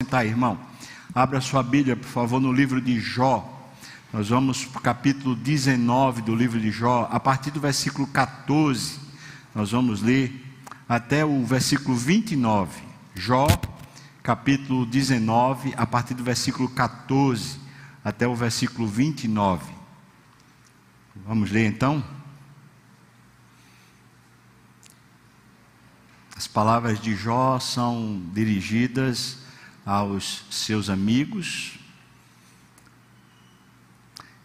sentar, irmão. Abra sua Bíblia, por favor, no livro de Jó. Nós vamos para o capítulo 19 do livro de Jó, a partir do versículo 14. Nós vamos ler até o versículo 29. Jó, capítulo 19, a partir do versículo 14 até o versículo 29. Vamos ler então? As palavras de Jó são dirigidas aos seus amigos.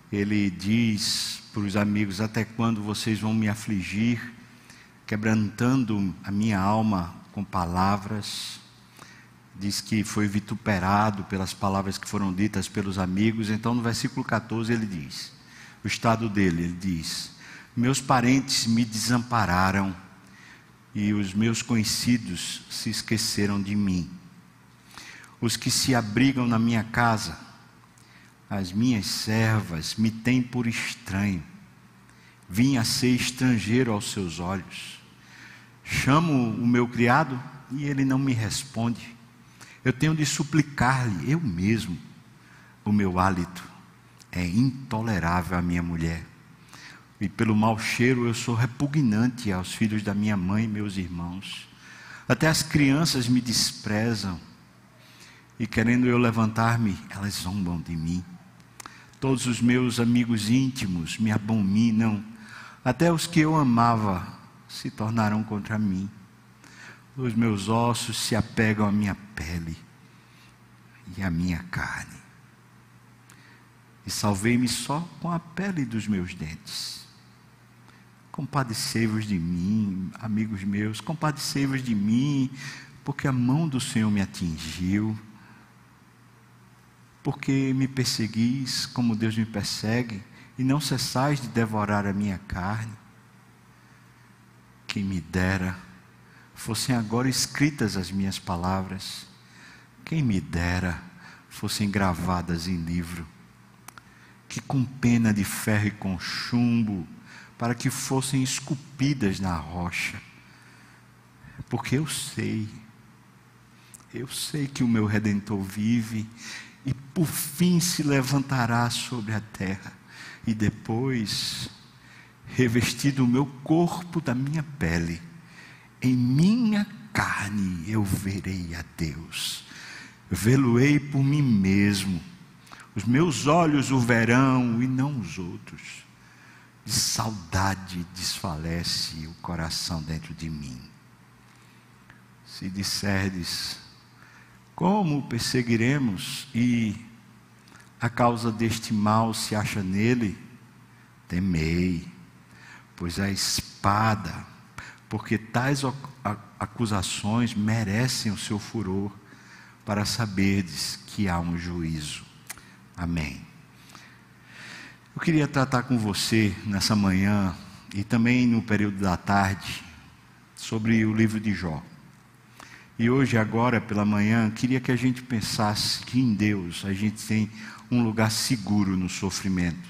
Ele diz para os amigos: Até quando vocês vão me afligir, quebrantando a minha alma com palavras? Diz que foi vituperado pelas palavras que foram ditas pelos amigos. Então, no versículo 14, ele diz: O estado dele, ele diz: Meus parentes me desampararam e os meus conhecidos se esqueceram de mim. Os que se abrigam na minha casa, as minhas servas, me têm por estranho. Vim a ser estrangeiro aos seus olhos. Chamo o meu criado e ele não me responde. Eu tenho de suplicar-lhe, eu mesmo, o meu hálito é intolerável à minha mulher e pelo mau cheiro eu sou repugnante aos filhos da minha mãe e meus irmãos. Até as crianças me desprezam, e querendo eu levantar-me, elas zombam de mim. Todos os meus amigos íntimos me abominam, até os que eu amava se tornaram contra mim. Os meus ossos se apegam à minha pele e à minha carne. E salvei-me só com a pele dos meus dentes. Compadecei-vos de mim, amigos meus, compadecei-vos de mim, porque a mão do Senhor me atingiu. Porque me perseguis como Deus me persegue, e não cessais de devorar a minha carne. Quem me dera fossem agora escritas as minhas palavras, quem me dera fossem gravadas em livro, que com pena de ferro e com chumbo para que fossem esculpidas na rocha. Porque eu sei, eu sei que o meu redentor vive e por fim se levantará sobre a terra e depois, revestido o meu corpo da minha pele, em minha carne eu verei a Deus. Vê-lo-ei por mim mesmo. Os meus olhos o verão e não os outros de saudade desfalece o coração dentro de mim. Se disserdes, como perseguiremos e a causa deste mal se acha nele? Temei, pois a espada, porque tais acusações merecem o seu furor, para saberdes que há um juízo. Amém. Eu queria tratar com você nessa manhã e também no período da tarde sobre o livro de Jó. E hoje, agora pela manhã, queria que a gente pensasse que em Deus a gente tem um lugar seguro no sofrimento.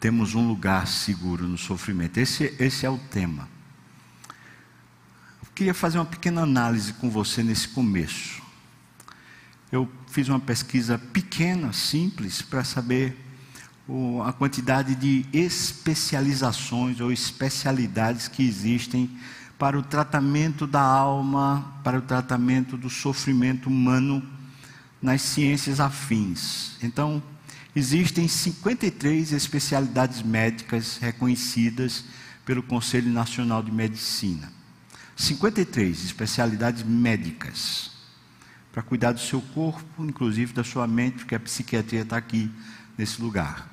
Temos um lugar seguro no sofrimento. Esse, esse é o tema. Queria fazer uma pequena análise com você nesse começo eu fiz uma pesquisa pequena, simples, para saber o, a quantidade de especializações ou especialidades que existem para o tratamento da alma, para o tratamento do sofrimento humano nas ciências afins. Então, existem 53 especialidades médicas reconhecidas pelo Conselho Nacional de Medicina. 53 especialidades médicas para cuidar do seu corpo, inclusive da sua mente, porque a psiquiatria está aqui nesse lugar.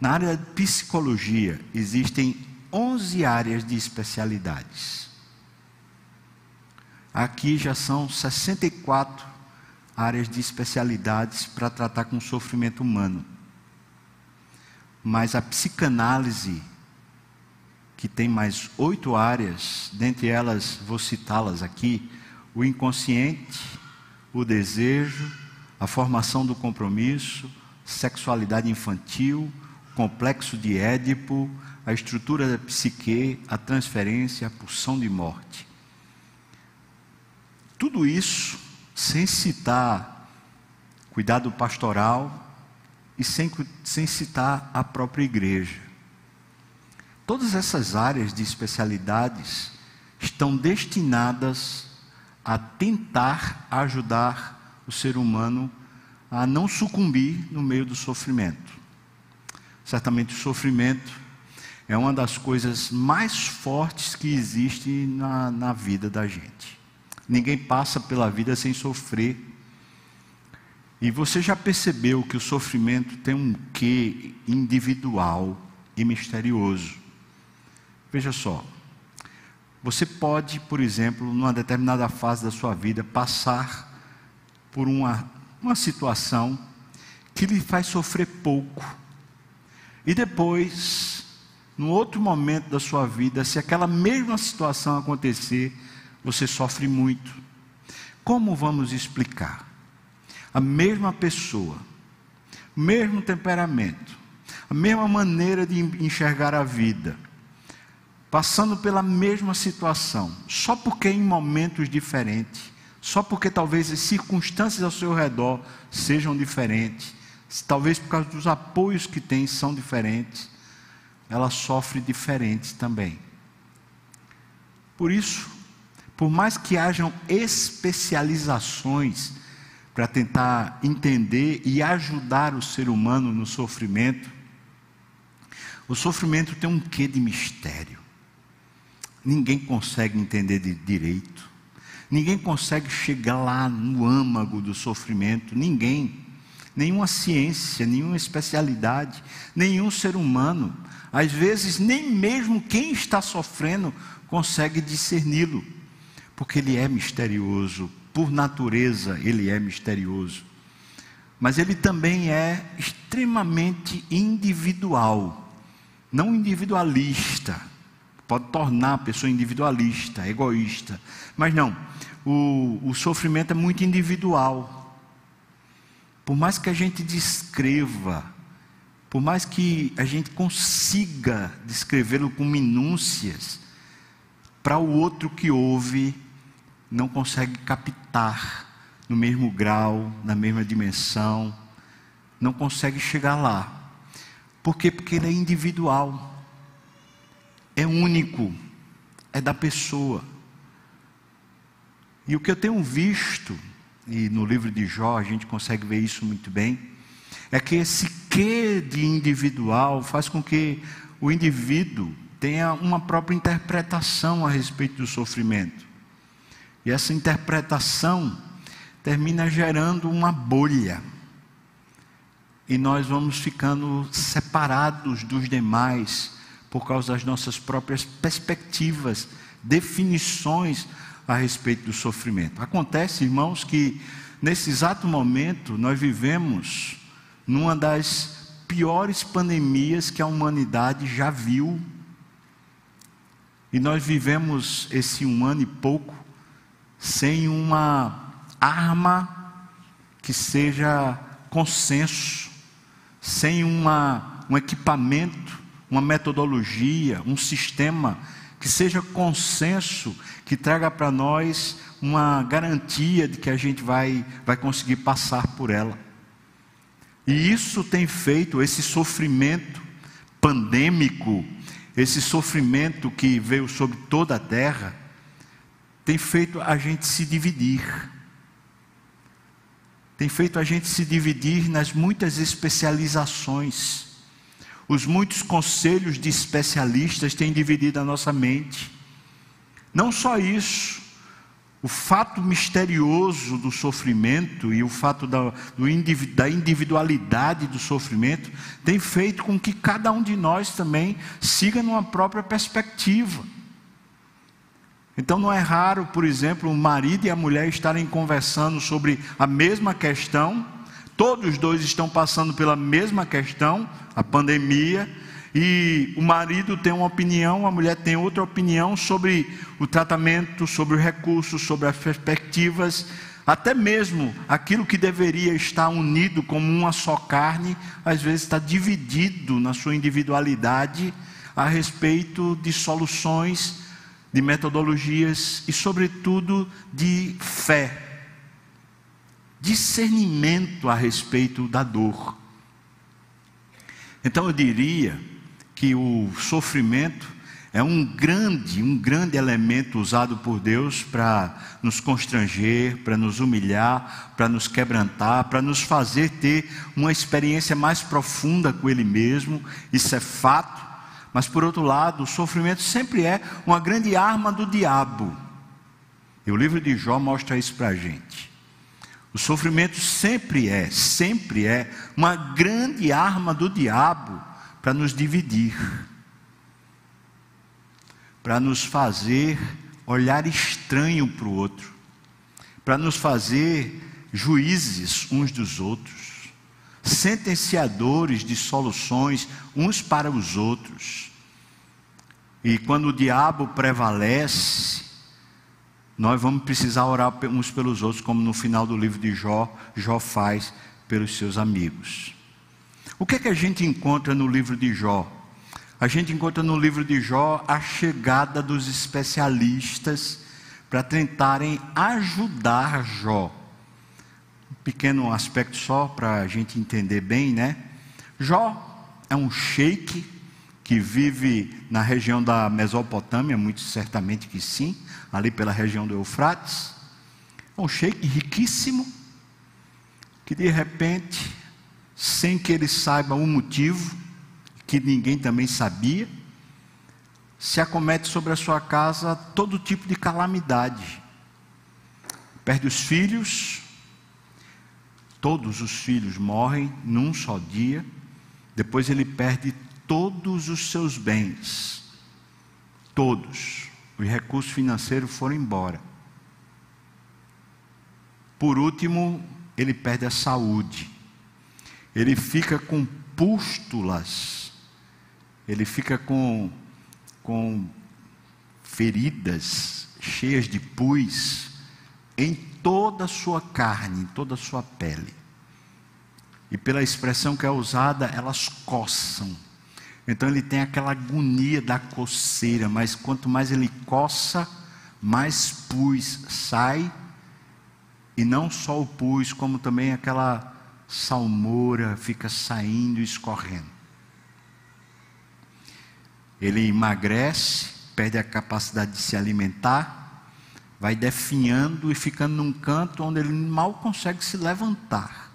Na área de psicologia, existem 11 áreas de especialidades. Aqui já são 64 áreas de especialidades para tratar com sofrimento humano. Mas a psicanálise, que tem mais oito áreas, dentre elas vou citá-las aqui: o inconsciente, o desejo, a formação do compromisso, sexualidade infantil, complexo de Édipo, a estrutura da psique, a transferência, a pulsão de morte. Tudo isso sem citar cuidado pastoral e sem, sem citar a própria igreja. Todas essas áreas de especialidades estão destinadas a tentar ajudar o ser humano a não sucumbir no meio do sofrimento. Certamente o sofrimento é uma das coisas mais fortes que existe na, na vida da gente. Ninguém passa pela vida sem sofrer. E você já percebeu que o sofrimento tem um quê individual e misterioso. Veja só, você pode, por exemplo, numa determinada fase da sua vida, passar por uma, uma situação que lhe faz sofrer pouco. E depois, no outro momento da sua vida, se aquela mesma situação acontecer, você sofre muito. Como vamos explicar? A mesma pessoa, mesmo temperamento, a mesma maneira de enxergar a vida, passando pela mesma situação, só porque em momentos diferentes, só porque talvez as circunstâncias ao seu redor sejam diferentes, talvez por causa dos apoios que tem são diferentes, ela sofre diferente também. Por isso, por mais que hajam especializações para tentar entender e ajudar o ser humano no sofrimento, o sofrimento tem um quê de mistério. Ninguém consegue entender de direito. Ninguém consegue chegar lá no âmago do sofrimento. Ninguém. Nenhuma ciência, nenhuma especialidade, nenhum ser humano. Às vezes, nem mesmo quem está sofrendo consegue discerni-lo, porque ele é misterioso. Por natureza, ele é misterioso. Mas ele também é extremamente individual, não individualista pode tornar a pessoa individualista, egoísta. Mas não, o, o sofrimento é muito individual. Por mais que a gente descreva, por mais que a gente consiga descrevê-lo com minúcias, para o outro que ouve, não consegue captar no mesmo grau, na mesma dimensão, não consegue chegar lá. Por quê? Porque ele é individual é único, é da pessoa. E o que eu tenho visto, e no livro de Jó a gente consegue ver isso muito bem, é que esse quê de individual faz com que o indivíduo tenha uma própria interpretação a respeito do sofrimento. E essa interpretação termina gerando uma bolha. E nós vamos ficando separados dos demais por causa das nossas próprias perspectivas, definições a respeito do sofrimento. Acontece, irmãos, que nesse exato momento nós vivemos numa das piores pandemias que a humanidade já viu. E nós vivemos esse um ano e pouco sem uma arma que seja consenso, sem uma, um equipamento uma metodologia, um sistema que seja consenso, que traga para nós uma garantia de que a gente vai, vai conseguir passar por ela. E isso tem feito esse sofrimento pandêmico, esse sofrimento que veio sobre toda a terra, tem feito a gente se dividir. Tem feito a gente se dividir nas muitas especializações os muitos conselhos de especialistas têm dividido a nossa mente. Não só isso, o fato misterioso do sofrimento e o fato da, da individualidade do sofrimento tem feito com que cada um de nós também siga numa própria perspectiva. Então não é raro, por exemplo, o marido e a mulher estarem conversando sobre a mesma questão Todos os dois estão passando pela mesma questão, a pandemia, e o marido tem uma opinião, a mulher tem outra opinião sobre o tratamento, sobre os recursos, sobre as perspectivas, até mesmo aquilo que deveria estar unido como uma só carne, às vezes está dividido na sua individualidade a respeito de soluções, de metodologias e, sobretudo, de fé. discernimento a respeito da dor. Então eu diria que o sofrimento é um grande, um grande elemento usado por Deus para nos constranger, para nos humilhar, para nos quebrantar, para nos fazer ter uma experiência mais profunda com Ele mesmo. Isso é fato. Mas por outro lado, o sofrimento sempre é uma grande arma do diabo. E o livro de Jó mostra isso para a gente. O sofrimento sempre é, sempre é uma grande arma do diabo para nos dividir para nos fazer olhar estranho para o outro, para nos fazer juízes uns dos outros, sentenciadores de soluções uns para os outros. E quando o diabo prevalece, nós vamos precisar orar uns pelos outros, como no final do livro de Jó, Jó faz pelos seus amigos. O que é que a gente encontra no livro de Jó? A gente encontra no livro de Jó a chegada dos especialistas para tentarem ajudar Jó. Um pequeno aspecto só para a gente entender bem, né? Jó é um sheik que vive na região da Mesopotâmia, muito certamente que sim, ali pela região do Eufrates. É um sheik riquíssimo, que de repente, sem que ele saiba o motivo, que ninguém também sabia, se acomete sobre a sua casa todo tipo de calamidade. Perde os filhos, todos os filhos morrem num só dia, depois ele perde todos os seus bens, todos, os recursos financeiros foram embora. Por último, ele perde a saúde, ele fica com pústulas ele fica com, com feridas cheias de pus em toda a sua carne, em toda a sua pele. E pela expressão que é usada, elas coçam. Então ele tem aquela agonia da coceira, mas quanto mais ele coça, mais pus sai, e não só o pus, como também aquela salmoura fica saindo e escorrendo. Ele emagrece, perde a capacidade de se alimentar, vai definhando e ficando num canto onde ele mal consegue se levantar.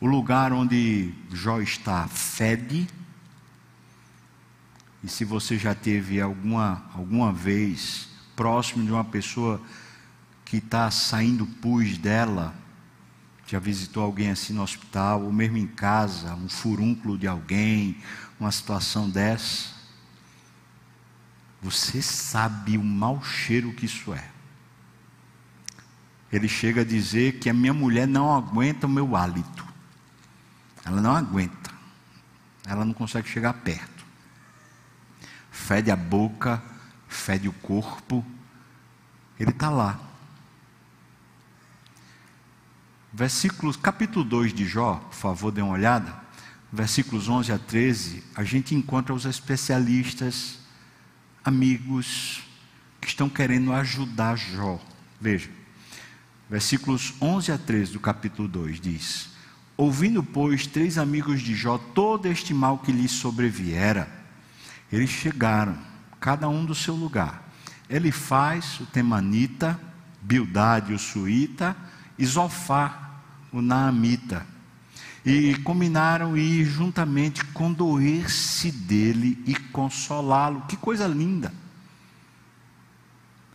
O lugar onde Jó está fede. E se você já teve alguma, alguma vez próximo de uma pessoa que está saindo pus dela, já visitou alguém assim no hospital, ou mesmo em casa, um furúnculo de alguém, uma situação dessa, você sabe o mau cheiro que isso é. Ele chega a dizer que a minha mulher não aguenta o meu hálito. Ela não aguenta. Ela não consegue chegar perto. Fede a boca, fede o corpo. Ele está lá. Versículos, capítulo 2 de Jó, por favor, dê uma olhada versículos 11 a 13, a gente encontra os especialistas, amigos, que estão querendo ajudar Jó. Veja, versículos 11 a 13 do capítulo 2 diz: Ouvindo, pois, três amigos de Jó todo este mal que lhes sobreviera, eles chegaram, cada um do seu lugar. Ele faz o temanita, Bildade, o suíta, e Zofar, o naamita e combinaram ir juntamente condoer-se dele e consolá-lo. Que coisa linda!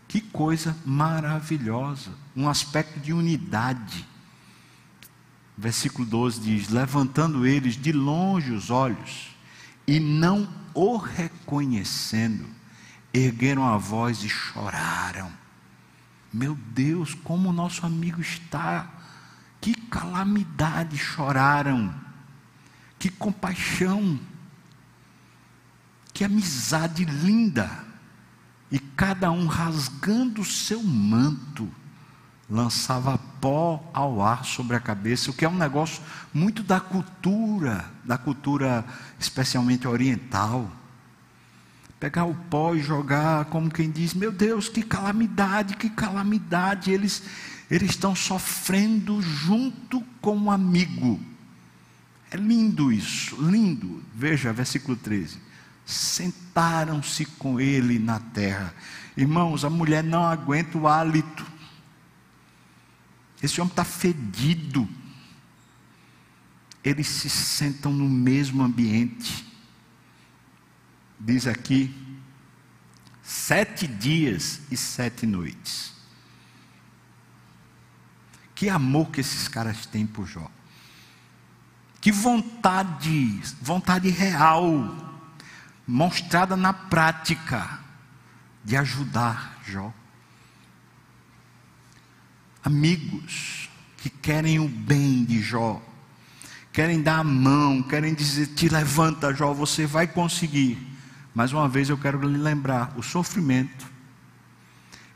Que coisa maravilhosa! Um aspecto de unidade. Versículo 12 diz: Levantando eles de longe os olhos e não o reconhecendo, ergueram a voz e choraram. Meu Deus, como o nosso amigo está que calamidade choraram, que compaixão, que amizade linda. E cada um rasgando o seu manto, lançava pó ao ar sobre a cabeça, o que é um negócio muito da cultura, da cultura especialmente oriental. Pegar o pó e jogar, como quem diz: Meu Deus, que calamidade, que calamidade. Eles Eles estão sofrendo junto com um amigo. É lindo isso, lindo. Veja, versículo 13. Sentaram-se com ele na terra. Irmãos, a mulher não aguenta o hálito. Esse homem está fedido. Eles se sentam no mesmo ambiente. Diz aqui, sete dias e sete noites. Que amor que esses caras têm por Jó. Que vontade, vontade real, mostrada na prática, de ajudar Jó. Amigos que querem o bem de Jó, querem dar a mão, querem dizer: te levanta, Jó, você vai conseguir. Mais uma vez eu quero lhe lembrar: o sofrimento,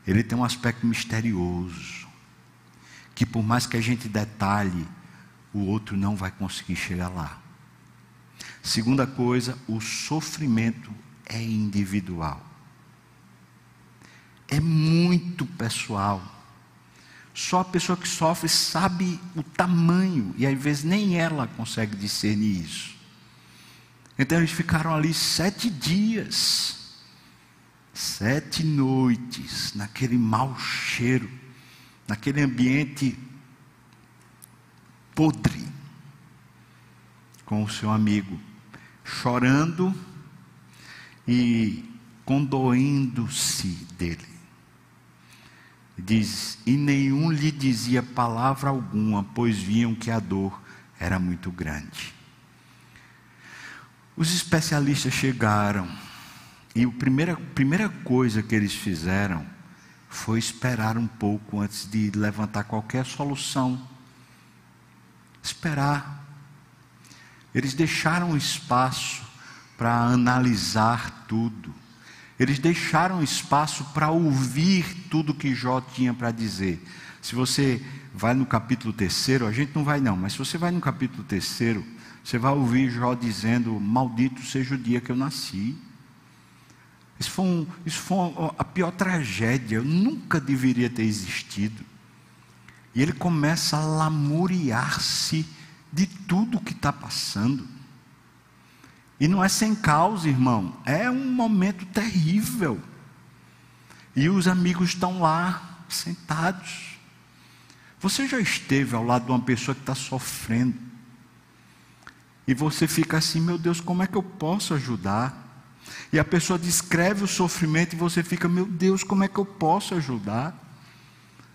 ele tem um aspecto misterioso, que por mais que a gente detalhe, o outro não vai conseguir chegar lá. Segunda coisa, o sofrimento é individual. É muito pessoal. Só a pessoa que sofre sabe o tamanho, e às vezes nem ela consegue discernir isso. Então eles ficaram ali sete dias, sete noites, naquele mau cheiro, naquele ambiente podre com o seu amigo, chorando e condoendo-se dele. Diz: E nenhum lhe dizia palavra alguma, pois viam que a dor era muito grande. Os especialistas chegaram, e a primeira, primeira coisa que eles fizeram foi esperar um pouco antes de levantar qualquer solução esperar. Eles deixaram espaço para analisar tudo. Eles deixaram espaço para ouvir tudo que Jó tinha para dizer. Se você vai no capítulo terceiro, a gente não vai não, mas se você vai no capítulo terceiro, você vai ouvir Jó dizendo: Maldito seja o dia que eu nasci. Isso foi, um, isso foi a pior tragédia, nunca deveria ter existido. E ele começa a lamuriar-se de tudo que está passando. E não é sem causa, irmão, é um momento terrível. E os amigos estão lá, sentados. Você já esteve ao lado de uma pessoa que está sofrendo. E você fica assim, meu Deus, como é que eu posso ajudar? E a pessoa descreve o sofrimento e você fica, meu Deus, como é que eu posso ajudar?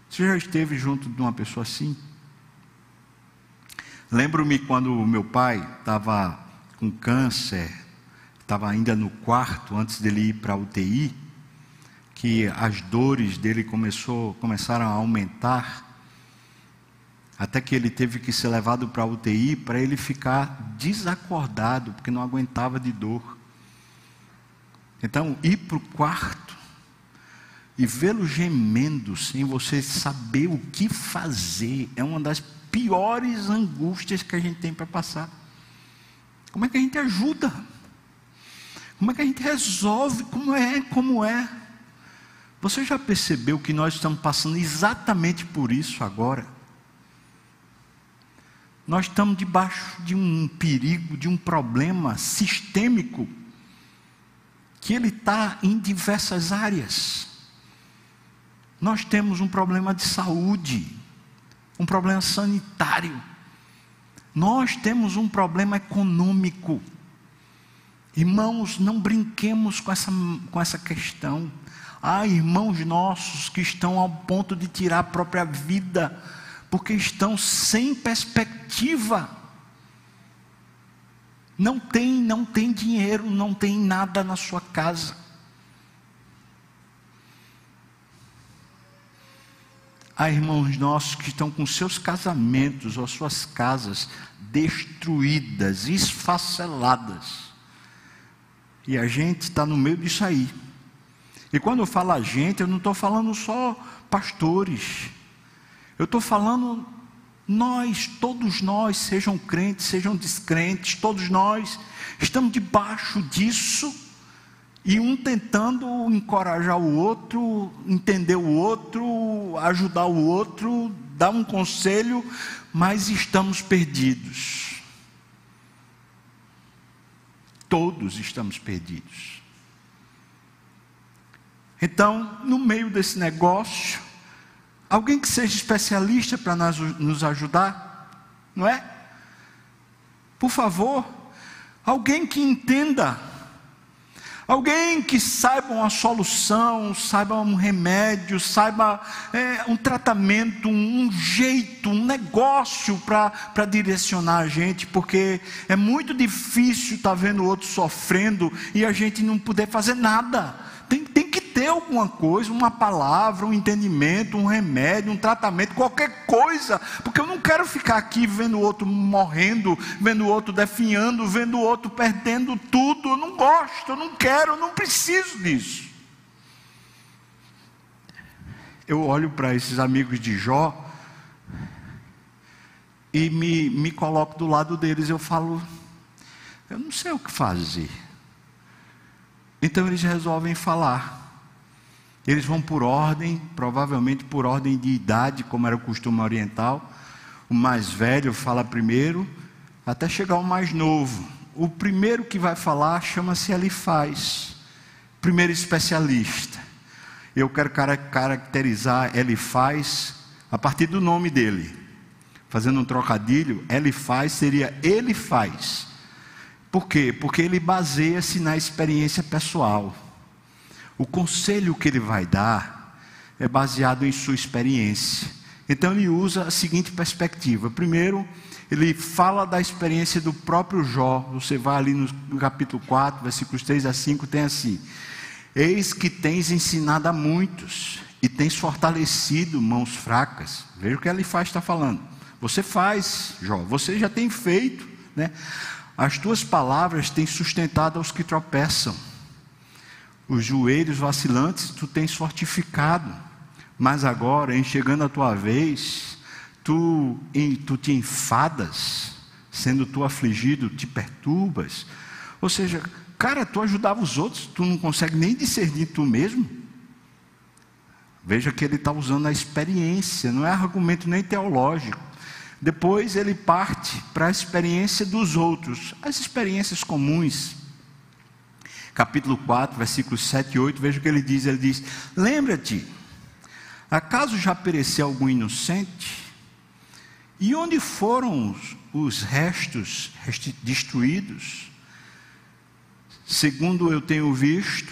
Você já esteve junto de uma pessoa assim? Lembro-me quando meu pai estava com câncer, estava ainda no quarto antes dele ir para a UTI, que as dores dele começou, começaram a aumentar, até que ele teve que ser levado para a UTI para ele ficar desacordado, porque não aguentava de dor. Então, ir para o quarto e vê-lo gemendo sem você saber o que fazer é uma das piores angústias que a gente tem para passar. Como é que a gente ajuda? Como é que a gente resolve? Como é? Como é? Você já percebeu que nós estamos passando exatamente por isso agora? Nós estamos debaixo de um perigo, de um problema sistêmico, que ele está em diversas áreas. Nós temos um problema de saúde, um problema sanitário, nós temos um problema econômico. Irmãos, não brinquemos com essa, com essa questão. Há irmãos nossos que estão ao ponto de tirar a própria vida, porque estão sem perspectiva. Não tem, não tem dinheiro, não tem nada na sua casa. Há irmãos nossos que estão com seus casamentos ou suas casas destruídas, esfaceladas. E a gente está no meio disso aí. E quando eu falo a gente, eu não estou falando só pastores. Eu estou falando nós, todos nós, sejam crentes, sejam descrentes, todos nós estamos debaixo disso E um tentando encorajar o outro, entender o outro, ajudar o outro, dar um conselho, mas estamos perdidos. Todos estamos perdidos. Então, no meio desse negócio, alguém que seja especialista para nos ajudar, não é? Por favor, alguém que entenda Alguém que saiba uma solução, saiba um remédio, saiba é, um tratamento, um jeito, um negócio para direcionar a gente, porque é muito difícil estar tá vendo o outro sofrendo e a gente não poder fazer nada. Tem, tem ter alguma coisa, uma palavra, um entendimento, um remédio, um tratamento, qualquer coisa, porque eu não quero ficar aqui vendo o outro morrendo, vendo o outro definhando, vendo o outro perdendo tudo. Eu não gosto, eu não quero, eu não preciso disso. Eu olho para esses amigos de Jó e me, me coloco do lado deles. Eu falo, eu não sei o que fazer. Então eles resolvem falar. Eles vão por ordem, provavelmente por ordem de idade, como era o costume oriental. O mais velho fala primeiro, até chegar o mais novo. O primeiro que vai falar chama-se Elifaz, primeiro especialista. Eu quero caracterizar Elifaz a partir do nome dele. Fazendo um trocadilho, Elifaz seria ele faz. Por quê? Porque ele baseia-se na experiência pessoal. O conselho que ele vai dar é baseado em sua experiência. Então ele usa a seguinte perspectiva: primeiro, ele fala da experiência do próprio Jó. Você vai ali no capítulo 4, versículos 3 a 5, tem assim: Eis que tens ensinado a muitos e tens fortalecido mãos fracas. Veja o que ele faz, está falando. Você faz, Jó, você já tem feito, né? As tuas palavras têm sustentado aos que tropeçam. Os joelhos vacilantes tu tens fortificado. Mas agora, em chegando a tua vez, tu, em, tu te enfadas, sendo tu afligido, te perturbas. Ou seja, cara, tu ajudava os outros, tu não consegue nem discernir tu mesmo. Veja que ele está usando a experiência, não é argumento nem teológico. Depois ele parte para a experiência dos outros, as experiências comuns. Capítulo 4, versículos 7 e 8, veja o que ele diz: ele diz: Lembra-te, acaso já pereceu algum inocente? E onde foram os, os restos destruídos? Segundo eu tenho visto,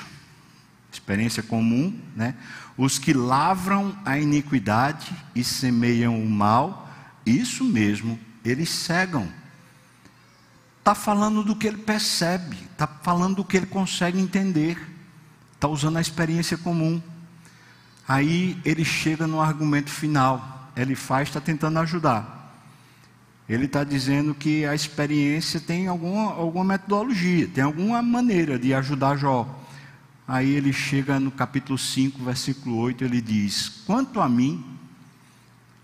experiência comum, né? Os que lavram a iniquidade e semeiam o mal, isso mesmo, eles cegam. Está falando do que ele percebe, está falando do que ele consegue entender, está usando a experiência comum. Aí ele chega no argumento final, ele faz, está tentando ajudar. Ele está dizendo que a experiência tem alguma, alguma metodologia, tem alguma maneira de ajudar Jó. Aí ele chega no capítulo 5, versículo 8, ele diz: Quanto a mim,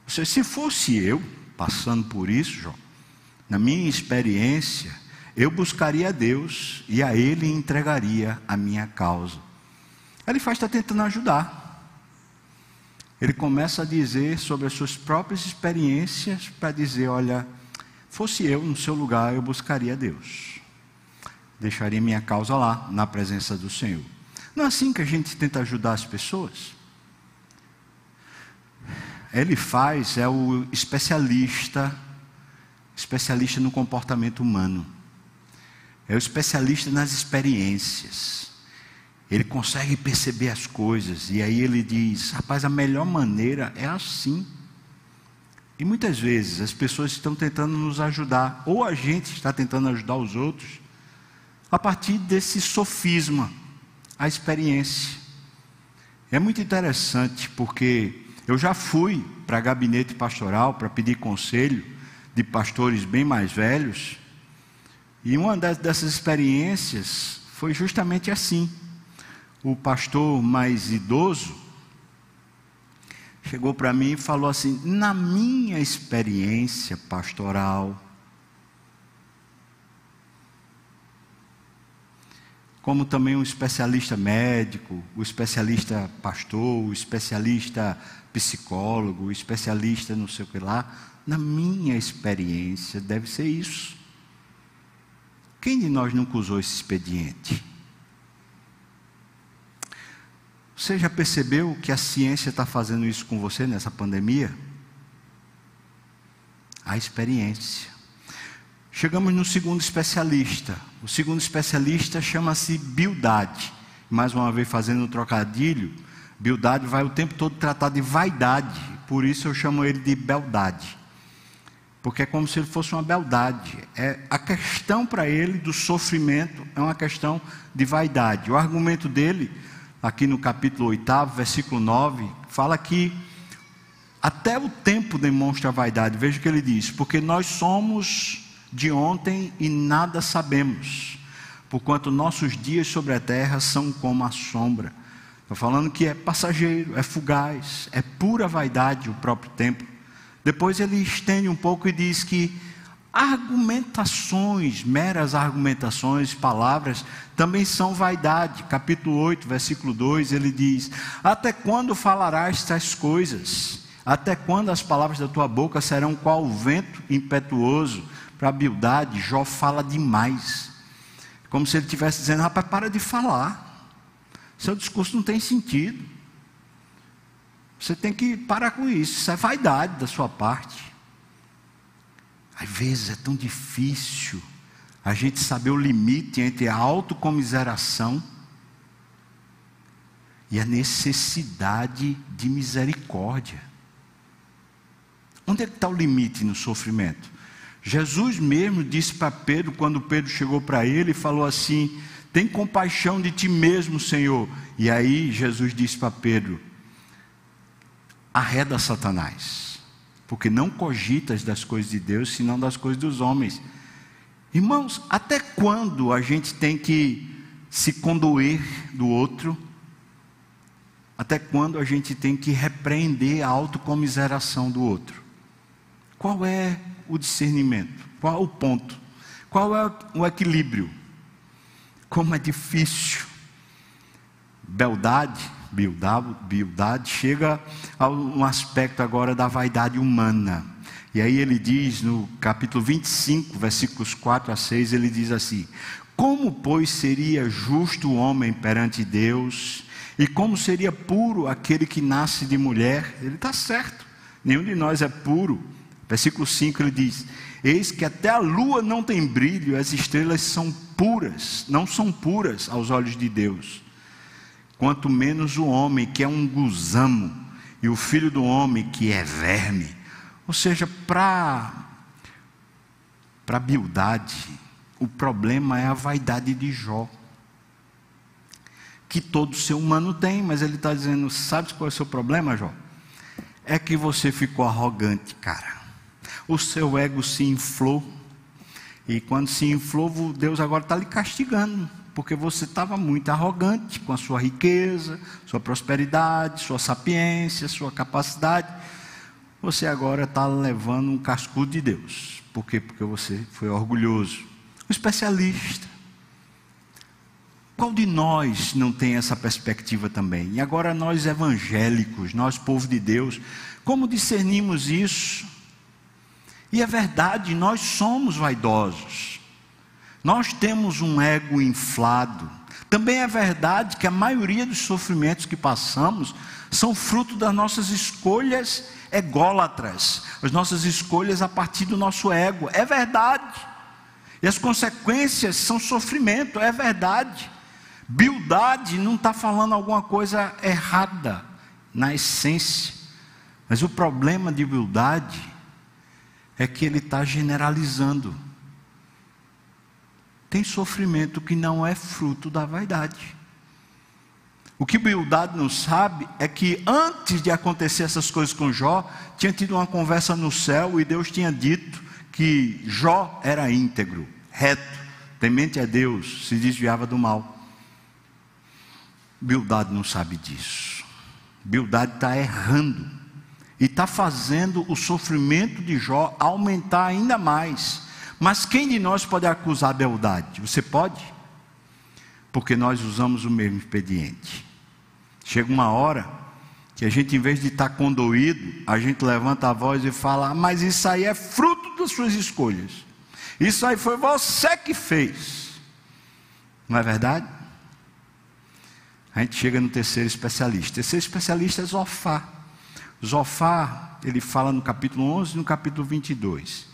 se fosse eu passando por isso, João, na minha experiência, eu buscaria a Deus e a Ele entregaria a minha causa. Ele faz está tentando ajudar. Ele começa a dizer sobre as suas próprias experiências para dizer, olha, fosse eu no seu lugar, eu buscaria a Deus. Deixaria minha causa lá, na presença do Senhor. Não é assim que a gente tenta ajudar as pessoas? Ele faz, é o especialista, especialista no comportamento humano. É o especialista nas experiências. Ele consegue perceber as coisas. E aí ele diz: rapaz, a melhor maneira é assim. E muitas vezes as pessoas estão tentando nos ajudar, ou a gente está tentando ajudar os outros, a partir desse sofisma, a experiência. É muito interessante porque eu já fui para gabinete pastoral para pedir conselho de pastores bem mais velhos, e uma dessas experiências foi justamente assim. O pastor mais idoso chegou para mim e falou assim: na minha experiência pastoral, como também o especialista médico, o especialista pastor, o especialista psicólogo, o especialista não sei o que lá. Na minha experiência, deve ser isso. Quem de nós nunca usou esse expediente? Você já percebeu que a ciência está fazendo isso com você nessa pandemia? A experiência. Chegamos no segundo especialista. O segundo especialista chama-se Bildade. Mais uma vez fazendo um trocadilho, Bildade vai o tempo todo tratar de vaidade. Por isso eu chamo ele de beldade. Porque é como se ele fosse uma beldade. É, a questão para ele do sofrimento é uma questão de vaidade. O argumento dele aqui no capítulo 8, versículo 9, fala que até o tempo demonstra vaidade. Veja o que ele diz: porque nós somos de ontem e nada sabemos, porquanto nossos dias sobre a terra são como a sombra. Estou falando que é passageiro, é fugaz, é pura vaidade o próprio tempo. Depois ele estende um pouco e diz que Argumentações, meras argumentações, palavras, também são vaidade. Capítulo 8, versículo 2, ele diz: Até quando falarás tais coisas? Até quando as palavras da tua boca serão qual vento impetuoso? Para a habilidade, Jó fala demais. Como se ele estivesse dizendo: Rapaz, para de falar. Seu discurso não tem sentido. Você tem que parar com isso. Isso é vaidade da sua parte. Às vezes é tão difícil a gente saber o limite entre a autocomiseração e a necessidade de misericórdia. Onde é que está o limite no sofrimento? Jesus mesmo disse para Pedro, quando Pedro chegou para ele e falou assim: Tem compaixão de ti mesmo, Senhor. E aí Jesus disse para Pedro: Arreda Satanás porque não cogitas das coisas de Deus, senão das coisas dos homens. Irmãos, até quando a gente tem que se condoer do outro? Até quando a gente tem que repreender a autocomiseração do outro? Qual é o discernimento? Qual é o ponto? Qual é o equilíbrio? Como é difícil. Beldade Bildade, chega a um aspecto agora da vaidade humana. E aí ele diz no capítulo 25, versículos 4 a 6, ele diz assim: Como, pois, seria justo o homem perante Deus? E como seria puro aquele que nasce de mulher? Ele está certo, nenhum de nós é puro. Versículo 5 ele diz: Eis que até a lua não tem brilho, as estrelas são puras, não são puras aos olhos de Deus quanto menos o homem que é um gusamo e o filho do homem que é verme. Ou seja, para a bildade, o problema é a vaidade de Jó. Que todo ser humano tem, mas ele está dizendo: sabe qual é o seu problema, Jó? É que você ficou arrogante, cara. O seu ego se inflou. E quando se inflou, Deus agora está lhe castigando porque você estava muito arrogante com a sua riqueza, sua prosperidade, sua sapiência, sua capacidade. Você agora está levando um cascudo de Deus. Por quê? Porque você foi orgulhoso. Um especialista. Qual de nós não tem essa perspectiva também? E agora nós evangélicos, nós povo de Deus, como discernimos isso? E é verdade, nós somos vaidosos. Nós temos um ego inflado. Também é verdade que a maioria dos sofrimentos que passamos são fruto das nossas escolhas ególatras, as nossas escolhas a partir do nosso ego. É verdade. E as consequências são sofrimento, é verdade. Bildade não está falando alguma coisa errada na essência. Mas o problema de Bildade é que ele está generalizando tem sofrimento que não é fruto da vaidade. O que Bildade não sabe é que antes de acontecer essas coisas com Jó, tinha tido uma conversa no céu e Deus tinha dito que Jó era íntegro, reto, temente a Deus, se desviava do mal. Bildade não sabe disso. Bildade está errando e está fazendo o sofrimento de Jó aumentar ainda mais. Mas quem de nós pode acusar a beldade? Você pode? porque nós usamos o mesmo expediente. Chega uma hora que a gente, em vez de estar condoído, a gente levanta a voz e fala: Mas isso aí é fruto das suas escolhas. Isso aí foi você que fez. Não é verdade? A gente chega no terceiro especialista. O terceiro especialista é Zofá. Zofá, ele fala no capítulo 11 e no capítulo 22.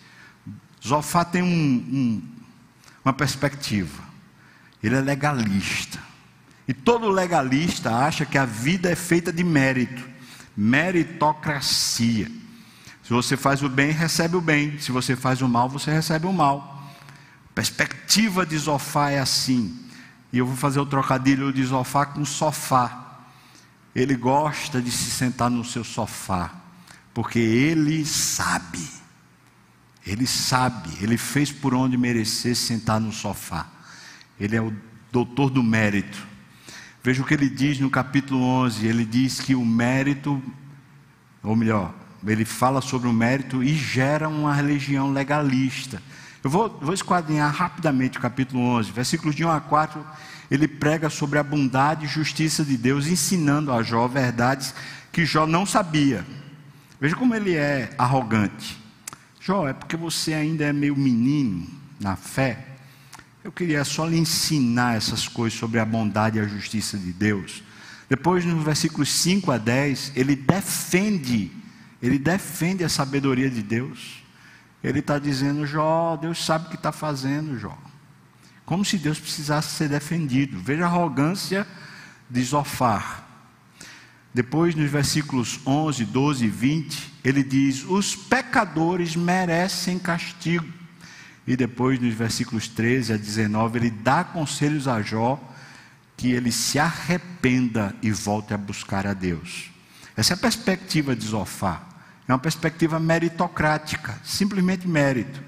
Zofá tem um, um, uma perspectiva. Ele é legalista. E todo legalista acha que a vida é feita de mérito, meritocracia. Se você faz o bem, recebe o bem. Se você faz o mal, você recebe o mal. perspectiva de Zofá é assim. E eu vou fazer o trocadilho de Zofá com sofá. Ele gosta de se sentar no seu sofá, porque ele sabe. Ele sabe, ele fez por onde merecer sentar no sofá. Ele é o doutor do mérito. Veja o que ele diz no capítulo 11. Ele diz que o mérito, ou melhor, ele fala sobre o mérito e gera uma religião legalista. Eu vou, vou esquadrinhar rapidamente o capítulo 11, versículos de 1 a 4. Ele prega sobre a bondade e justiça de Deus, ensinando a Jó verdades que Jó não sabia. Veja como ele é arrogante. Jó, é porque você ainda é meio menino na fé. Eu queria só lhe ensinar essas coisas sobre a bondade e a justiça de Deus. Depois, nos versículos 5 a 10, ele defende, ele defende a sabedoria de Deus. Ele está dizendo, Jó, Deus sabe o que está fazendo, Jó. Como se Deus precisasse ser defendido. Veja a arrogância de Zofar. Depois, nos versículos 11, 12 e 20, ele diz: Os pecadores merecem castigo. E depois, nos versículos 13 a 19, ele dá conselhos a Jó que ele se arrependa e volte a buscar a Deus. Essa é a perspectiva de Zofar. É uma perspectiva meritocrática, simplesmente mérito.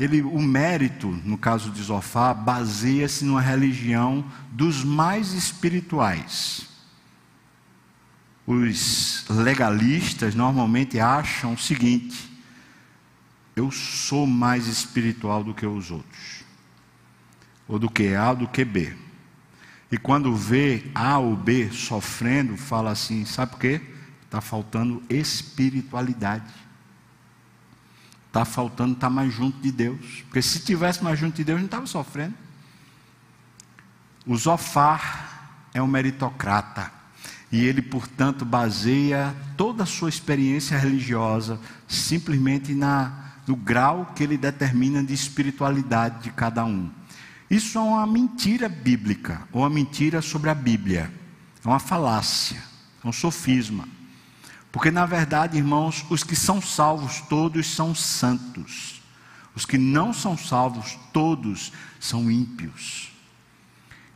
Ele, o mérito, no caso de Zofá, baseia-se numa religião dos mais espirituais. Os legalistas normalmente acham o seguinte: eu sou mais espiritual do que os outros, ou do que A do que B. E quando vê A ou B sofrendo, fala assim: sabe por quê? Está faltando espiritualidade. Está faltando estar tá mais junto de Deus. Porque se tivesse mais junto de Deus, não estava sofrendo. O Zofar é um meritocrata. E ele, portanto, baseia toda a sua experiência religiosa simplesmente na, no grau que ele determina de espiritualidade de cada um. Isso é uma mentira bíblica, ou uma mentira sobre a Bíblia. É uma falácia, é um sofisma. Porque na verdade, irmãos, os que são salvos todos são santos. Os que não são salvos todos são ímpios.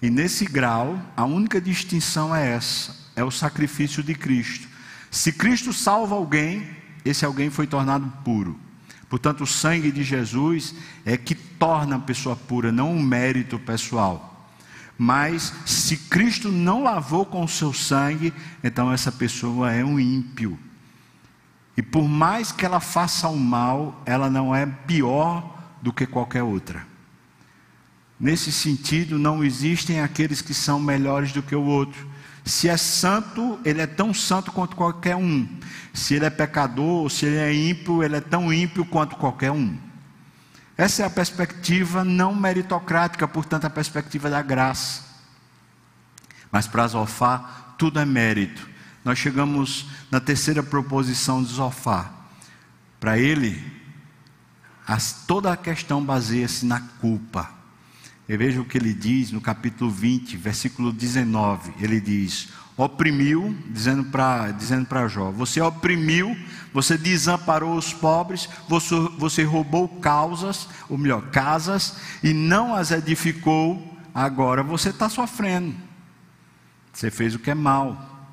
E nesse grau, a única distinção é essa: é o sacrifício de Cristo. Se Cristo salva alguém, esse alguém foi tornado puro. Portanto, o sangue de Jesus é que torna a pessoa pura, não um mérito pessoal. Mas se Cristo não lavou com o seu sangue, então essa pessoa é um ímpio. E por mais que ela faça o mal, ela não é pior do que qualquer outra. Nesse sentido, não existem aqueles que são melhores do que o outro. Se é santo, ele é tão santo quanto qualquer um. Se ele é pecador, se ele é ímpio, ele é tão ímpio quanto qualquer um. Essa é a perspectiva não meritocrática, portanto, a perspectiva da graça. Mas para Zofá, tudo é mérito. Nós chegamos na terceira proposição de Zofá. Para ele, as, toda a questão baseia-se na culpa. E veja o que ele diz no capítulo 20, versículo 19. Ele diz: oprimiu, dizendo para dizendo Jó: Você oprimiu, você desamparou os pobres, você, você roubou causas, ou melhor, casas, e não as edificou, agora você está sofrendo. Você fez o que é mal.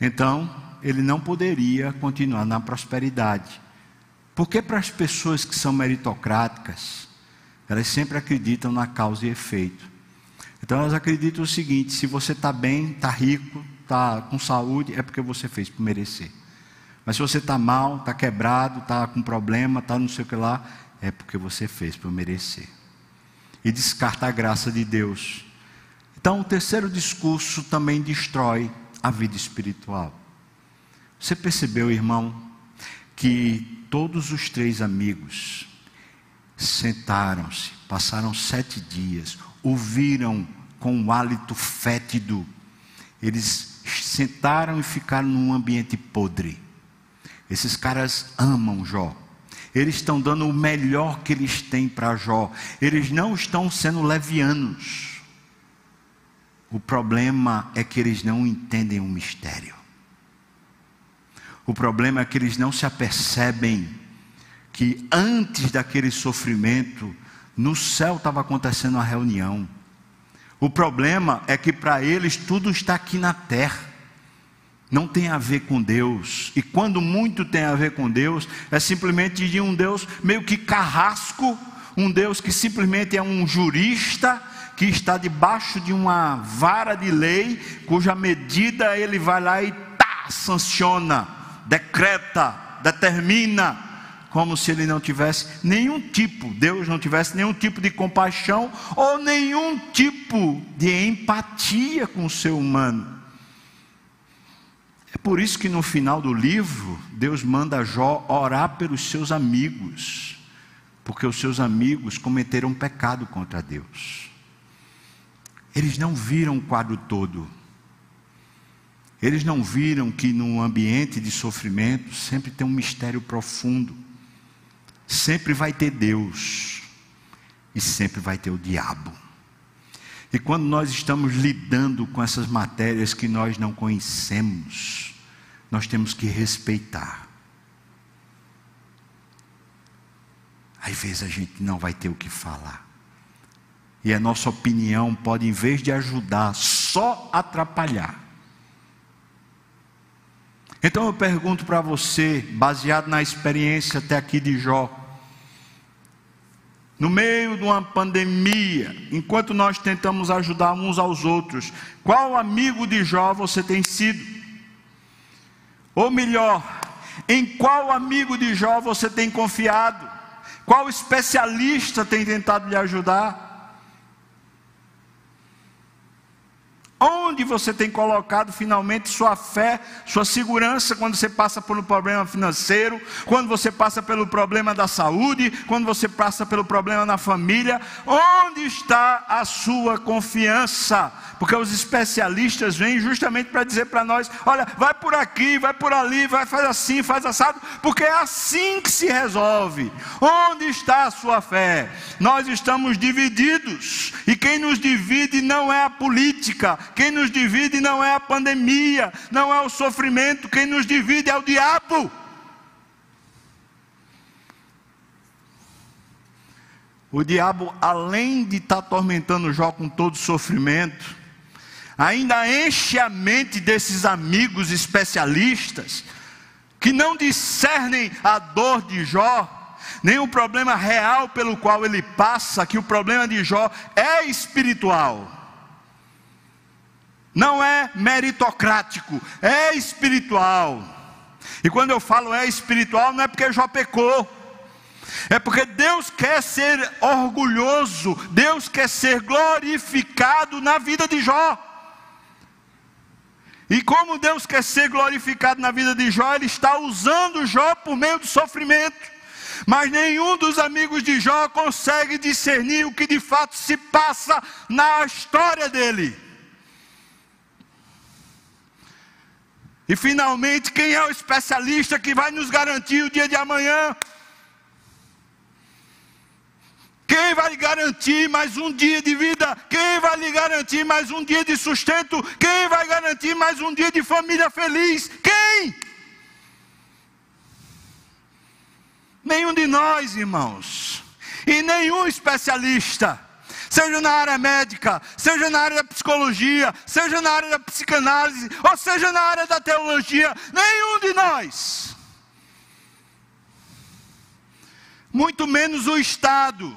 Então, ele não poderia continuar na prosperidade. Porque para as pessoas que são meritocráticas, elas sempre acreditam na causa e efeito. Então elas acreditam o seguinte: se você está bem, está rico, está com saúde, é porque você fez por merecer. Mas se você está mal, está quebrado, está com problema, está não sei o que lá, é porque você fez por merecer. e descarta a graça de Deus. Então, o terceiro discurso também destrói a vida espiritual. Você percebeu, irmão, que todos os três amigos sentaram-se, passaram sete dias, ouviram com um hálito fétido, eles sentaram e ficaram num ambiente podre. Esses caras amam Jó. Eles estão dando o melhor que eles têm para Jó. Eles não estão sendo levianos. O problema é que eles não entendem o mistério. O problema é que eles não se apercebem que antes daquele sofrimento, no céu estava acontecendo a reunião. O problema é que para eles tudo está aqui na terra. Não tem a ver com Deus. E quando muito tem a ver com Deus, é simplesmente de um Deus meio que carrasco, um Deus que simplesmente é um jurista que está debaixo de uma vara de lei, cuja medida ele vai lá e tá, sanciona, decreta, determina como se ele não tivesse nenhum tipo, Deus não tivesse nenhum tipo de compaixão ou nenhum tipo de empatia com o ser humano. É por isso que no final do livro, Deus manda Jó orar pelos seus amigos, porque os seus amigos cometeram pecado contra Deus. Eles não viram o quadro todo. Eles não viram que num ambiente de sofrimento sempre tem um mistério profundo sempre vai ter Deus e sempre vai ter o diabo. E quando nós estamos lidando com essas matérias que nós não conhecemos, nós temos que respeitar. Às vezes a gente não vai ter o que falar. E a nossa opinião pode, em vez de ajudar, só atrapalhar. Então eu pergunto para você, baseado na experiência até aqui de Jó, no meio de uma pandemia, enquanto nós tentamos ajudar uns aos outros, qual amigo de Jó você tem sido? Ou melhor, em qual amigo de Jó você tem confiado? Qual especialista tem tentado lhe ajudar? Onde você tem colocado finalmente sua fé, sua segurança quando você passa pelo problema financeiro, quando você passa pelo problema da saúde, quando você passa pelo problema na família? Onde está a sua confiança? Porque os especialistas vêm justamente para dizer para nós: olha, vai por aqui, vai por ali, vai faz assim, faz assado, porque é assim que se resolve. Onde está a sua fé? Nós estamos divididos, e quem nos divide não é a política quem nos divide não é a pandemia, não é o sofrimento, quem nos divide é o diabo. O diabo, além de estar atormentando Jó com todo sofrimento, ainda enche a mente desses amigos especialistas que não discernem a dor de Jó, nem o problema real pelo qual ele passa, que o problema de Jó é espiritual não é meritocrático, é espiritual. E quando eu falo é espiritual, não é porque Jó pecou, é porque Deus quer ser orgulhoso, Deus quer ser glorificado na vida de Jó. E como Deus quer ser glorificado na vida de Jó, Ele está usando Jó por meio do sofrimento. Mas nenhum dos amigos de Jó consegue discernir o que de fato se passa na história dele. E finalmente, quem é o especialista que vai nos garantir o dia de amanhã? Quem vai lhe garantir mais um dia de vida? Quem vai lhe garantir mais um dia de sustento? Quem vai garantir mais um dia de família feliz? Quem? Nenhum de nós, irmãos. E nenhum especialista seja na área médica, seja na área da psicologia, seja na área da psicanálise, ou seja na área da teologia, nenhum de nós, muito menos o Estado.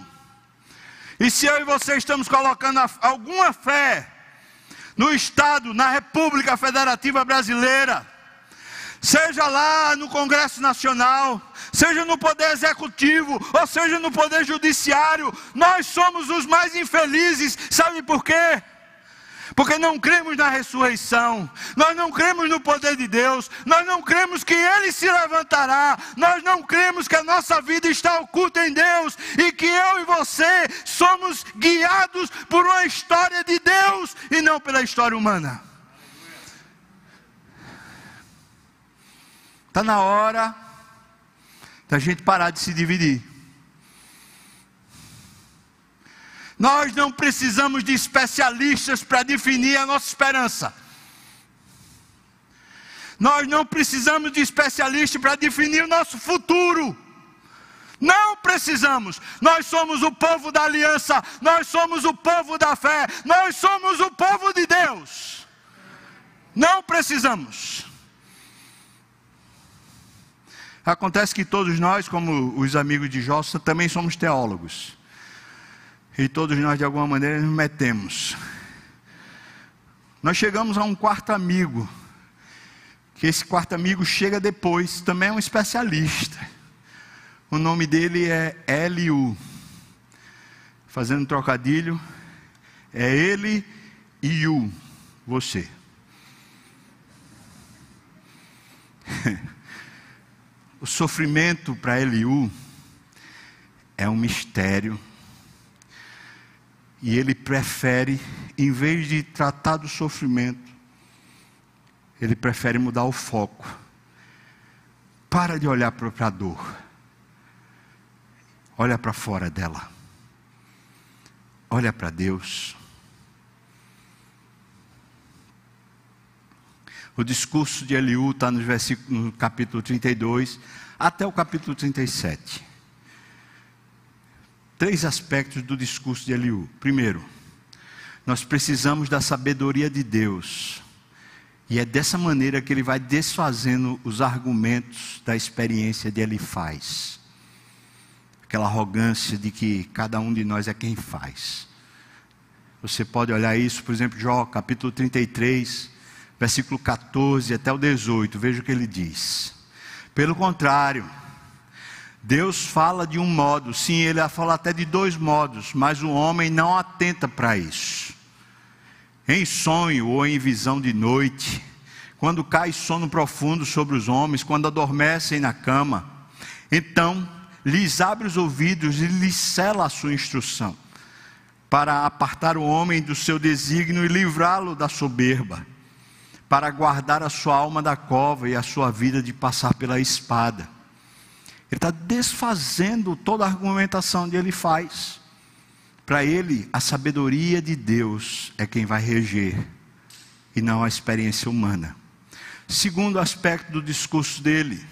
E se eu e você estamos colocando alguma fé no Estado, na República Federativa Brasileira, seja lá no Congresso Nacional, seja no poder executivo, ou seja no poder judiciário, nós somos os mais infelizes. Sabe por quê? Porque não cremos na ressurreição, nós não cremos no poder de Deus, nós não cremos que Ele se levantará, nós não cremos que a nossa vida está oculta em Deus e que eu e você somos guiados por uma história de Deus e não pela história humana. Está na hora da gente parar de se dividir. Nós não precisamos de especialistas para definir a nossa esperança. Nós não precisamos de especialistas para definir o nosso futuro. Não precisamos. Nós somos o povo da aliança, nós somos o povo da fé, nós somos o povo de Deus. Não precisamos. Acontece que todos nós, como os amigos de Jossa, também somos teólogos. E todos nós, de alguma maneira, nos metemos. Nós chegamos a um quarto amigo, que esse quarto amigo chega depois, também é um especialista. O nome dele é Eliu. Fazendo um trocadilho, é ele e o, você. o sofrimento para Eliú é um mistério e ele prefere, em vez de tratar do sofrimento, ele prefere mudar o foco. Para de olhar para a dor. Olha para fora dela. Olha para Deus. O discurso de Eliú está no, no capítulo 32 até o capítulo 37 três aspectos do discurso de Eliú. Primeiro, nós precisamos da sabedoria de Deus. E é dessa maneira que ele vai desfazendo os argumentos da experiência de Elifaz. Aquela arrogância de que cada um de nós é quem faz. Você pode olhar isso, por exemplo, Jó, capítulo 33, versículo 14 até o 18. Veja o que ele diz. Pelo contrário, Deus fala de um modo, sim, ele fala até de dois modos, mas o homem não atenta para isso. Em sonho ou em visão de noite, quando cai sono profundo sobre os homens, quando adormecem na cama, então lhes abre os ouvidos e lhes cela a sua instrução, para apartar o homem do seu desígnio e livrá-lo da soberba, para guardar a sua alma da cova e a sua vida de passar pela espada ele está desfazendo toda a argumentação que ele faz. Para ele, a sabedoria de Deus é quem vai reger, e não a experiência humana. Segundo aspecto do discurso dele,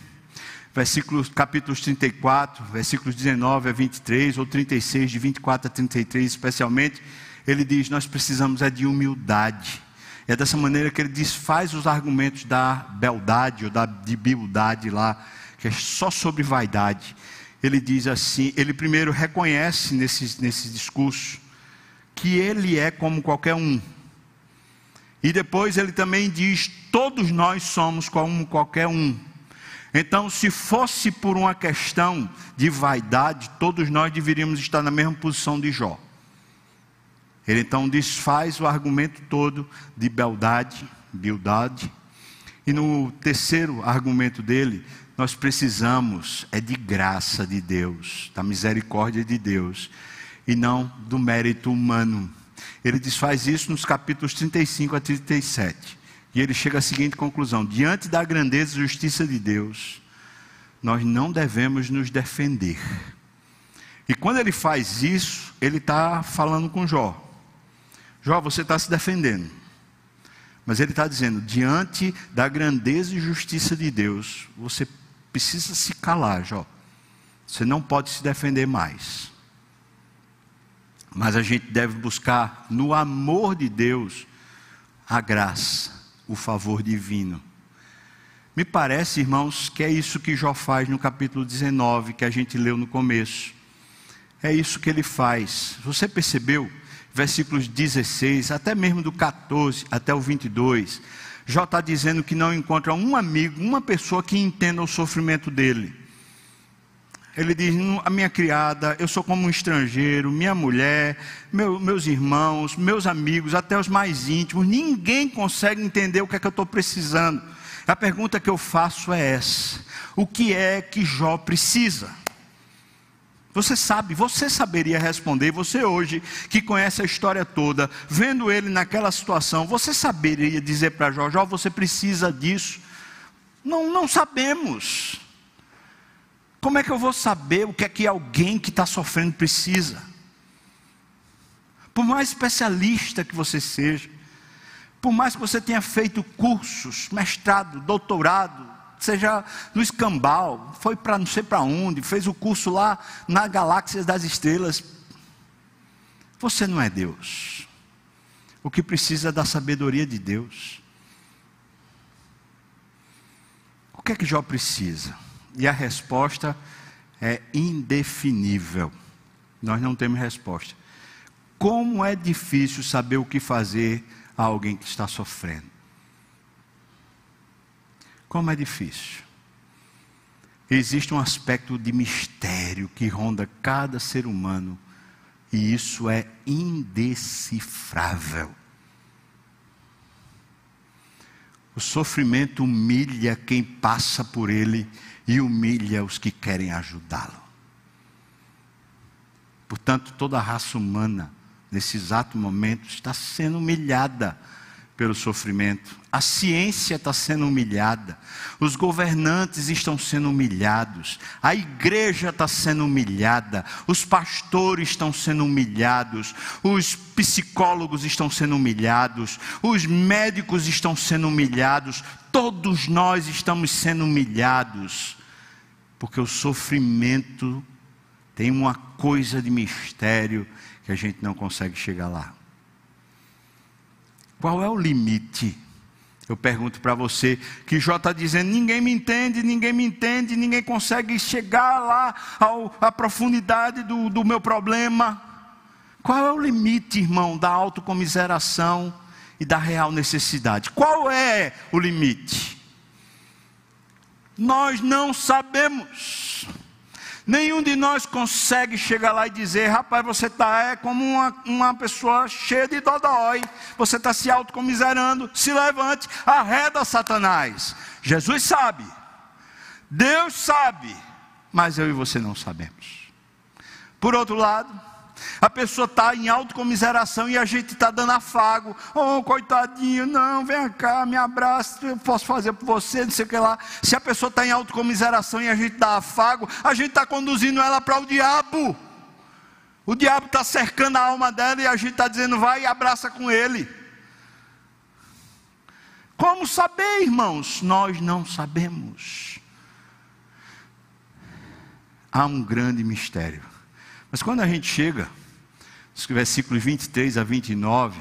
versículos, capítulos 34, versículos 19 a 23, ou 36, de 24 a 33 especialmente, ele diz: Nós precisamos é de humildade. É dessa maneira que ele desfaz os argumentos da beldade ou da de bildade lá que é só sobre vaidade. Ele diz assim: ele primeiro reconhece nesse, nesse discurso que ele é como qualquer um. E depois ele também diz: todos nós somos como qualquer um. Então, se fosse por uma questão de vaidade, todos nós deveríamos estar na mesma posição de Jó. Ele então desfaz o argumento todo de beldade, bildade. E no terceiro argumento dele, nós precisamos é de graça de Deus, da misericórdia de Deus, e não do mérito humano. Ele desfaz isso nos capítulos 35 a 37. E ele chega à seguinte conclusão: diante da grandeza e justiça de Deus, nós não devemos nos defender. E quando ele faz isso, ele está falando com Jó. Jó, você está se defendendo. Mas ele está dizendo: diante da grandeza e justiça de Deus, você precisa se calar, Jó. Você não pode se defender mais. Mas a gente deve buscar no amor de Deus a graça, o favor divino. Me parece, irmãos, que é isso que Jó faz no capítulo 19, que a gente leu no começo. É isso que ele faz. Você percebeu? Versículos 16, até mesmo do 14 até o 22 Jó está dizendo que não encontra um amigo, uma pessoa que entenda o sofrimento dele. Ele diz: a minha criada, eu sou como um estrangeiro, minha mulher, meu, meus irmãos, meus amigos, até os mais íntimos, ninguém consegue entender o que é que eu estou precisando. A pergunta que eu faço é essa: o que é que Jó precisa? Você sabe, você saberia responder, você hoje que conhece a história toda, vendo ele naquela situação, você saberia dizer para Jó, Jó, você precisa disso? Não, não sabemos. Como é que eu vou saber o que é que alguém que está sofrendo precisa? Por mais especialista que você seja, por mais que você tenha feito cursos, mestrado, doutorado, seja no escambau, foi para não sei para onde, fez o curso lá na galáxia das estrelas. Você não é Deus. O que precisa é da sabedoria de Deus. O que é que Jó precisa? E a resposta é indefinível. Nós não temos resposta. Como é difícil saber o que fazer a alguém que está sofrendo. Como é difícil. Existe um aspecto de mistério que ronda cada ser humano, e isso é indecifrável. O sofrimento humilha quem passa por ele e humilha os que querem ajudá-lo. Portanto, toda a raça humana, nesse exato momento, está sendo humilhada pelo sofrimento. A ciência está sendo humilhada, os governantes estão sendo humilhados, a igreja está sendo humilhada, os pastores estão sendo humilhados, os psicólogos estão sendo humilhados, os médicos estão sendo humilhados, todos nós estamos sendo humilhados, porque o sofrimento tem uma coisa de mistério que a gente não consegue chegar lá. Qual é o limite? Eu pergunto para você, que Jó está dizendo: ninguém me entende, ninguém me entende, ninguém consegue chegar lá ao, à profundidade do, do meu problema. Qual é o limite, irmão, da autocomiseração e da real necessidade? Qual é o limite? Nós não sabemos. Nenhum de nós consegue chegar lá e dizer, rapaz, você está é como uma, uma pessoa cheia de dodói, você está se autocomiserando, se levante, arreda Satanás. Jesus sabe, Deus sabe, mas eu e você não sabemos. Por outro lado, a pessoa está em autocomiseração e a gente está dando afago. Oh, coitadinho, não, vem cá, me abraça, eu posso fazer por você, não sei o que lá. Se a pessoa está em autocomiseração e a gente dá afago, a gente está conduzindo ela para o diabo. O diabo está cercando a alma dela e a gente está dizendo, vai e abraça com ele. Como saber, irmãos? Nós não sabemos. Há um grande mistério. Mas quando a gente chega, versículos 23 a 29,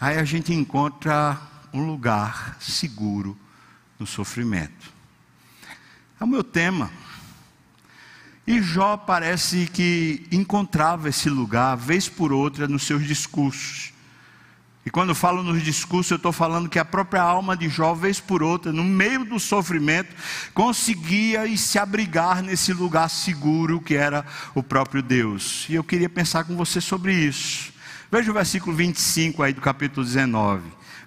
aí a gente encontra um lugar seguro no sofrimento. É o meu tema. E Jó parece que encontrava esse lugar, vez por outra, nos seus discursos. E quando falo nos discursos, eu estou falando que a própria alma de Jó, vez por outra, no meio do sofrimento, conseguia se abrigar nesse lugar seguro que era o próprio Deus. E eu queria pensar com você sobre isso. Veja o versículo 25 aí do capítulo 19.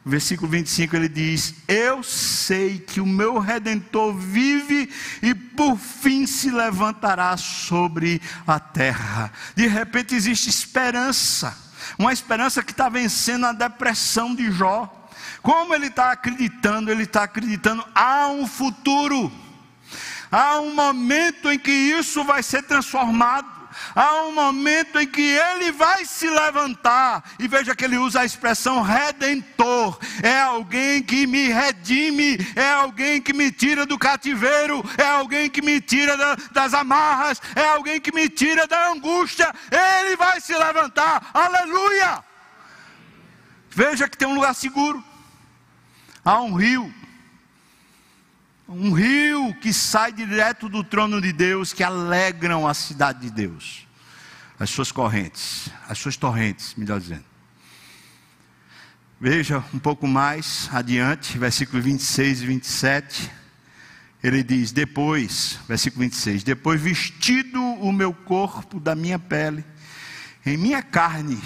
O versículo 25 ele diz: Eu sei que o meu redentor vive e por fim se levantará sobre a terra. De repente existe esperança uma esperança que está vencendo a depressão de Jó. Como ele está acreditando? Ele está acreditando, há um futuro, há um momento em que isso vai ser transformado há um momento em que ele vai se levantar, e veja que ele usa a expressão redentor: é alguém que me redime, é alguém que me tira do cativeiro, é alguém que me tira da, das amarras, é alguém que me tira da angústia. Ele vai se levantar, aleluia! Veja que tem um lugar seguro, há um rio um rio que sai direto do trono de Deus, que alegram a cidade de Deus, as suas correntes, as suas torrentes, melhor dizendo. Veja um pouco mais adiante, versículos 26 e 27. Ele diz: Depois, versículo 26, depois vestido o meu corpo da minha pele, em minha carne,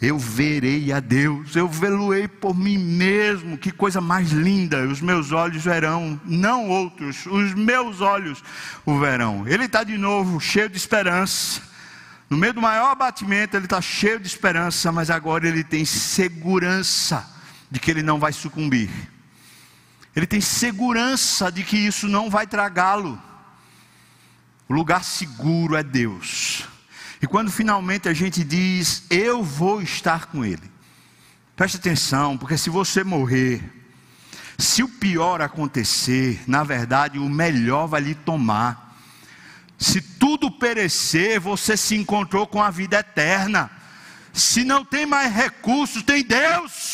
eu verei a Deus, eu veluei por mim mesmo, que coisa mais linda, os meus olhos verão, não outros, os meus olhos o verão. Ele está de novo cheio de esperança, no meio do maior abatimento, ele está cheio de esperança, mas agora ele tem segurança de que ele não vai sucumbir, ele tem segurança de que isso não vai tragá-lo. O lugar seguro é Deus. E quando finalmente a gente diz, eu vou estar com Ele, preste atenção, porque se você morrer, se o pior acontecer, na verdade o melhor vai lhe tomar. Se tudo perecer, você se encontrou com a vida eterna. Se não tem mais recursos, tem Deus.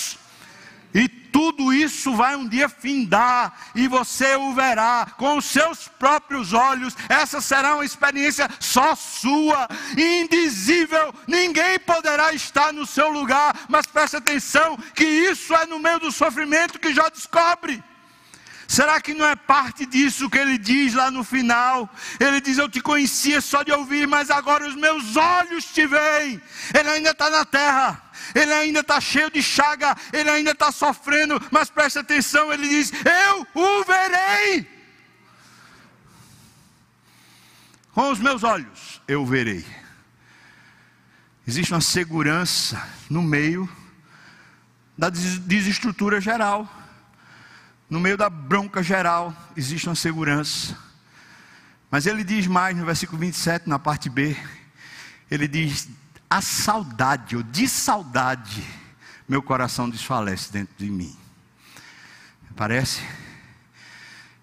Tudo isso vai um dia findar, e você o verá com os seus próprios olhos. Essa será uma experiência só sua, indizível. Ninguém poderá estar no seu lugar, mas preste atenção: que isso é no meio do sofrimento que já descobre. Será que não é parte disso que ele diz lá no final? Ele diz: Eu te conhecia só de ouvir, mas agora os meus olhos te veem. Ele ainda está na terra, ele ainda está cheio de chaga, ele ainda está sofrendo, mas preste atenção: ele diz: Eu o verei. Com os meus olhos eu verei. Existe uma segurança no meio da desestrutura geral. No meio da bronca geral, existe uma segurança. Mas ele diz mais no versículo 27, na parte B: ele diz, a saudade, ou de saudade, meu coração desfalece dentro de mim. Parece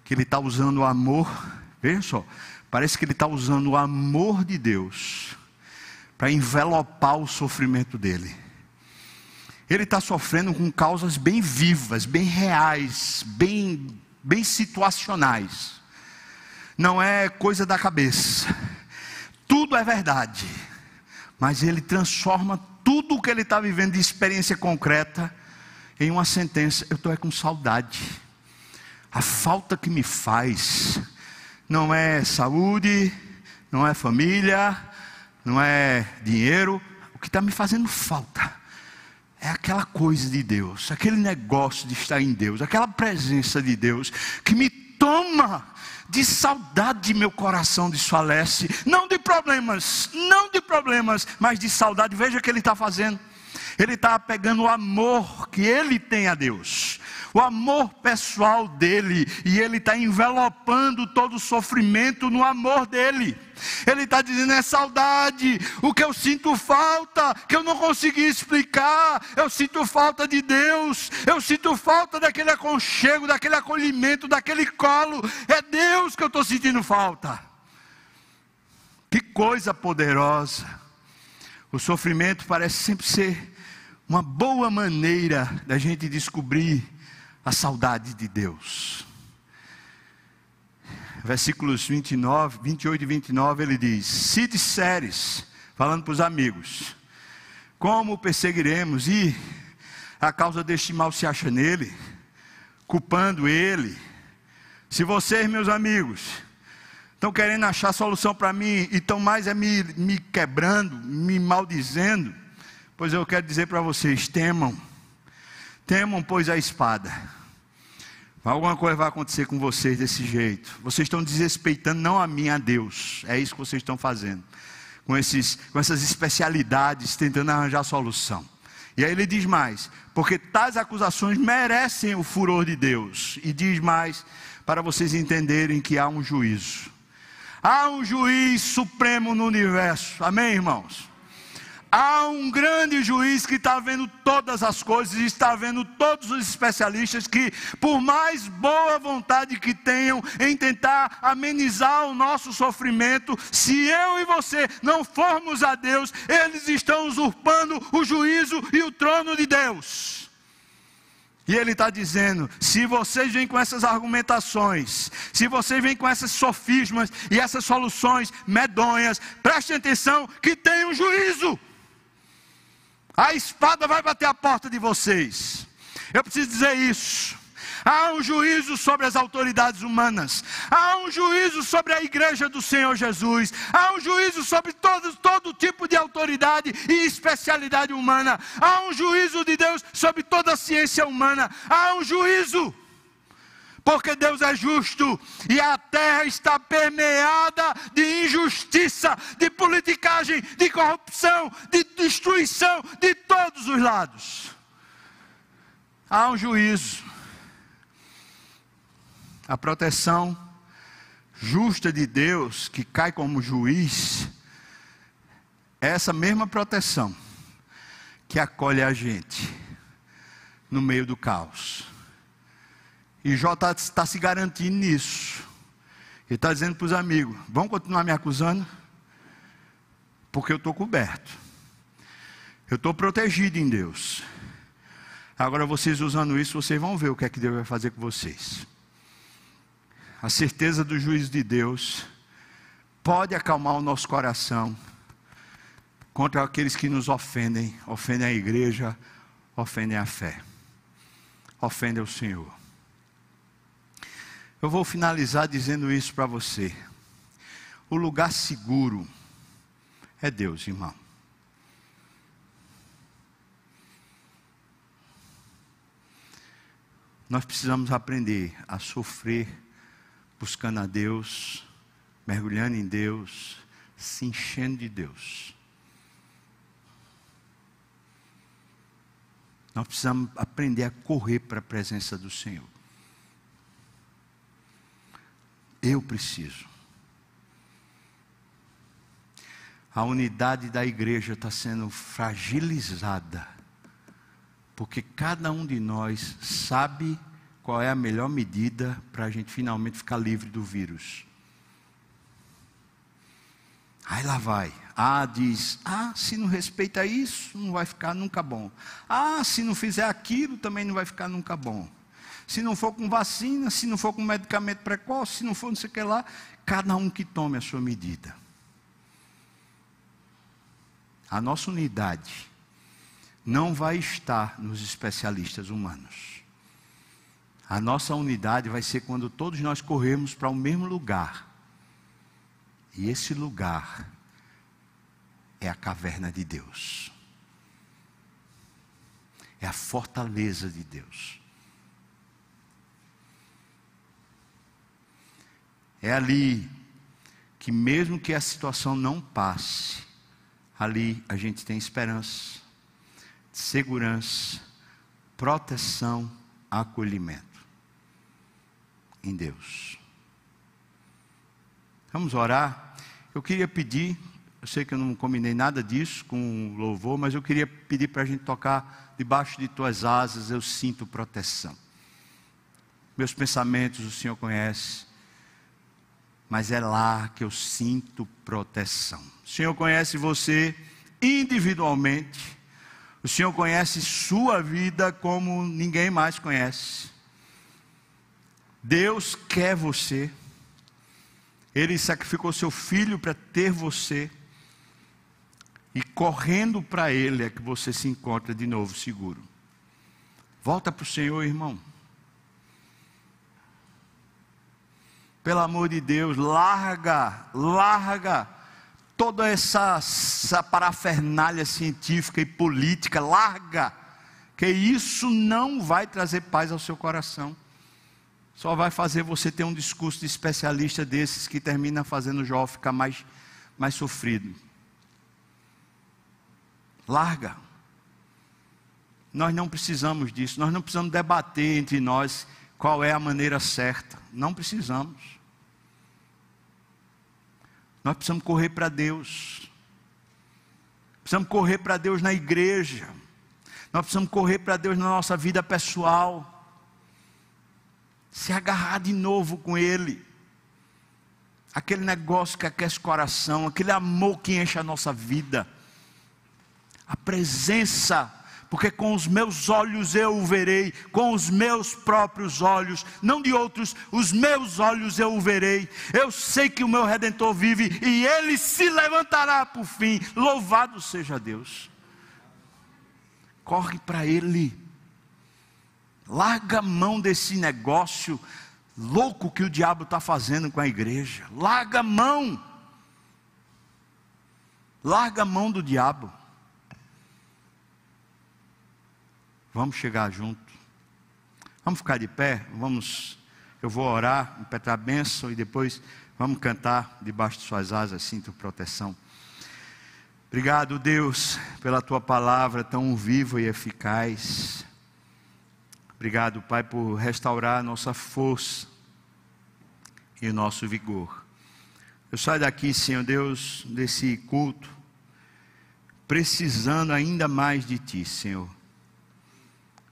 que ele está usando o amor, veja só, parece que ele está usando o amor de Deus para envelopar o sofrimento dele. Ele está sofrendo com causas bem vivas, bem reais, bem, bem situacionais. Não é coisa da cabeça. Tudo é verdade. Mas ele transforma tudo o que ele está vivendo de experiência concreta em uma sentença. Eu estou é com saudade. A falta que me faz não é saúde, não é família, não é dinheiro. O que está me fazendo falta é aquela coisa de Deus, aquele negócio de estar em Deus, aquela presença de Deus que me toma de saudade, meu coração desfalece, não de problemas, não de problemas, mas de saudade. Veja o que ele está fazendo. Ele está pegando o amor que ele tem a Deus, o amor pessoal dele, e ele está envelopando todo o sofrimento no amor dele. Ele está dizendo: é saudade, o que eu sinto falta, que eu não consegui explicar. Eu sinto falta de Deus, eu sinto falta daquele aconchego, daquele acolhimento, daquele colo. É Deus que eu estou sentindo falta. Que coisa poderosa. O sofrimento parece sempre ser uma boa maneira da gente descobrir a saudade de Deus. Versículos 29, 28 e 29 ele diz: Se disseres, falando para os amigos, como perseguiremos e a causa deste mal se acha nele, culpando ele. Se vocês, meus amigos, estão querendo achar solução para mim e estão mais é me, me quebrando, me maldizendo, Pois eu quero dizer para vocês: temam, temam, pois a espada. Alguma coisa vai acontecer com vocês desse jeito. Vocês estão desrespeitando não a mim, a Deus. É isso que vocês estão fazendo. Com, esses, com essas especialidades, tentando arranjar solução. E aí ele diz mais: porque tais acusações merecem o furor de Deus. E diz mais, para vocês entenderem que há um juízo. Há um juiz supremo no universo. Amém, irmãos? Há um grande juiz que está vendo todas as coisas está vendo todos os especialistas que, por mais boa vontade que tenham em tentar amenizar o nosso sofrimento, se eu e você não formos a Deus, eles estão usurpando o juízo e o trono de Deus. E ele está dizendo: se vocês vêm com essas argumentações, se vocês vêm com esses sofismas e essas soluções medonhas, prestem atenção que tem um juízo a espada vai bater a porta de vocês. Eu preciso dizer isso. há um juízo sobre as autoridades humanas, há um juízo sobre a igreja do Senhor Jesus, há um juízo sobre todo, todo tipo de autoridade e especialidade humana, há um juízo de Deus sobre toda a ciência humana, há um juízo porque Deus é justo e a terra está permeada de injustiça, de politicagem, de corrupção, de destruição de todos os lados. Há um juízo. A proteção justa de Deus, que cai como juiz, é essa mesma proteção que acolhe a gente no meio do caos. E Jó está tá se garantindo nisso. Ele está dizendo para os amigos: vão continuar me acusando? Porque eu estou coberto. Eu estou protegido em Deus. Agora vocês usando isso, vocês vão ver o que é que Deus vai fazer com vocês. A certeza do juízo de Deus pode acalmar o nosso coração contra aqueles que nos ofendem, ofendem a igreja, ofendem a fé, ofendem o Senhor. Eu vou finalizar dizendo isso para você. O lugar seguro é Deus, irmão. Nós precisamos aprender a sofrer buscando a Deus, mergulhando em Deus, se enchendo de Deus. Nós precisamos aprender a correr para a presença do Senhor. Eu preciso. A unidade da igreja está sendo fragilizada, porque cada um de nós sabe qual é a melhor medida para a gente finalmente ficar livre do vírus. Aí lá vai. Ah, diz: Ah, se não respeita isso, não vai ficar nunca bom. Ah, se não fizer aquilo, também não vai ficar nunca bom se não for com vacina, se não for com medicamento precoce, se não for não sei o que lá, cada um que tome a sua medida. A nossa unidade não vai estar nos especialistas humanos. A nossa unidade vai ser quando todos nós corremos para o mesmo lugar. E esse lugar é a caverna de Deus. É a fortaleza de Deus. É ali que, mesmo que a situação não passe, ali a gente tem esperança, segurança, proteção, acolhimento em Deus. Vamos orar. Eu queria pedir, eu sei que eu não combinei nada disso com louvor, mas eu queria pedir para a gente tocar debaixo de tuas asas, eu sinto proteção. Meus pensamentos o Senhor conhece mas é lá que eu sinto proteção. O Senhor conhece você individualmente, o Senhor conhece sua vida como ninguém mais conhece. Deus quer você, Ele sacrificou seu filho para ter você, e correndo para Ele é que você se encontra de novo seguro. Volta para o Senhor, irmão. Pelo amor de Deus, larga, larga toda essa, essa parafernália científica e política, larga, que isso não vai trazer paz ao seu coração. Só vai fazer você ter um discurso de especialista desses que termina fazendo o Jó ficar mais, mais sofrido. Larga. Nós não precisamos disso, nós não precisamos debater entre nós qual é a maneira certa. Não precisamos. Nós precisamos correr para Deus. Precisamos correr para Deus na igreja. Nós precisamos correr para Deus na nossa vida pessoal. Se agarrar de novo com Ele. Aquele negócio que aquece o coração, aquele amor que enche a nossa vida. A presença porque com os meus olhos eu o verei, com os meus próprios olhos, não de outros, os meus olhos eu o verei. Eu sei que o meu redentor vive e ele se levantará por fim. Louvado seja Deus. Corre para ele. Larga a mão desse negócio louco que o diabo está fazendo com a igreja. Larga a mão. Larga a mão do diabo. Vamos chegar junto. Vamos ficar de pé. Vamos. Eu vou orar, impetrar a bênção e depois vamos cantar debaixo de suas asas, sinto proteção. Obrigado, Deus, pela tua palavra tão viva e eficaz. Obrigado, Pai, por restaurar a nossa força e o nosso vigor. Eu saio daqui, Senhor Deus, desse culto, precisando ainda mais de Ti, Senhor.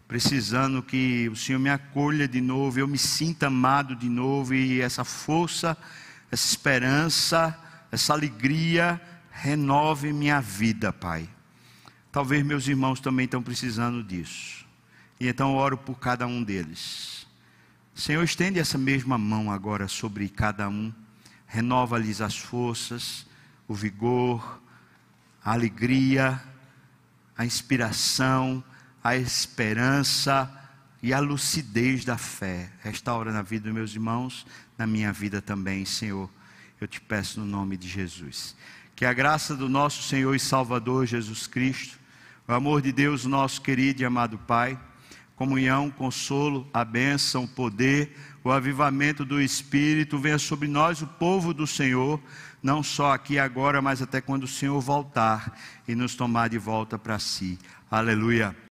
Precisando que o Senhor me acolha de novo, eu me sinta amado de novo e essa força, essa esperança, essa alegria renove minha vida, Pai. Talvez meus irmãos também estão precisando disso. E então oro por cada um deles. Senhor, estende essa mesma mão agora sobre cada um. Renova-lhes as forças, o vigor, a alegria, a inspiração, a esperança e a lucidez da fé. Restaura na vida dos meus irmãos, na minha vida também, Senhor. Eu te peço no nome de Jesus. Que a graça do nosso Senhor e Salvador Jesus Cristo, o amor de Deus, nosso querido e amado Pai, comunhão, consolo, a bênção, o poder, o avivamento do Espírito venha sobre nós, o povo do Senhor, não só aqui agora, mas até quando o Senhor voltar e nos tomar de volta para si. Aleluia.